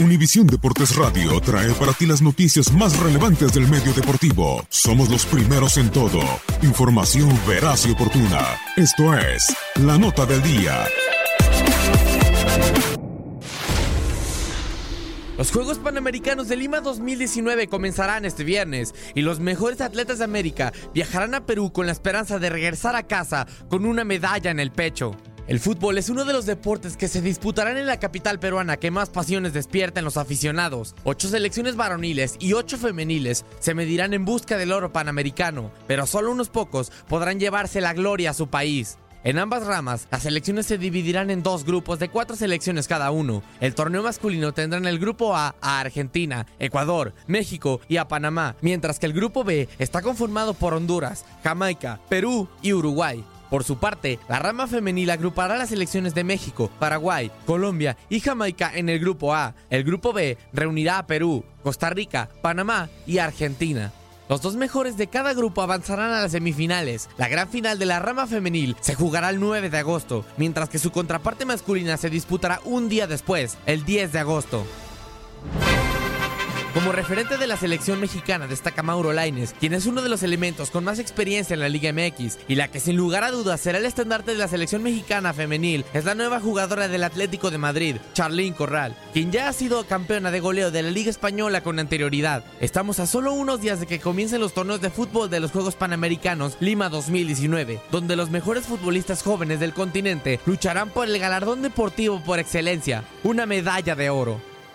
Univisión Deportes Radio trae para ti las noticias más relevantes del medio deportivo. Somos los primeros en todo. Información veraz y oportuna. Esto es La Nota del Día. Los Juegos Panamericanos de Lima 2019 comenzarán este viernes y los mejores atletas de América viajarán a Perú con la esperanza de regresar a casa con una medalla en el pecho. El fútbol es uno de los deportes que se disputarán en la capital peruana que más pasiones despierta en los aficionados. Ocho selecciones varoniles y ocho femeniles se medirán en busca del oro panamericano, pero solo unos pocos podrán llevarse la gloria a su país. En ambas ramas, las selecciones se dividirán en dos grupos de cuatro selecciones cada uno. El torneo masculino tendrá en el grupo A a Argentina, Ecuador, México y a Panamá, mientras que el grupo B está conformado por Honduras, Jamaica, Perú y Uruguay. Por su parte, la rama femenil agrupará las selecciones de México, Paraguay, Colombia y Jamaica en el grupo A. El grupo B reunirá a Perú, Costa Rica, Panamá y Argentina. Los dos mejores de cada grupo avanzarán a las semifinales. La gran final de la rama femenil se jugará el 9 de agosto, mientras que su contraparte masculina se disputará un día después, el 10 de agosto. Como referente de la selección mexicana destaca Mauro Laines, quien es uno de los elementos con más experiencia en la Liga MX y la que sin lugar a dudas será el estandarte de la selección mexicana femenil, es la nueva jugadora del Atlético de Madrid, Charlene Corral, quien ya ha sido campeona de goleo de la Liga Española con anterioridad. Estamos a solo unos días de que comiencen los torneos de fútbol de los Juegos Panamericanos Lima 2019, donde los mejores futbolistas jóvenes del continente lucharán por el galardón deportivo por excelencia, una medalla de oro.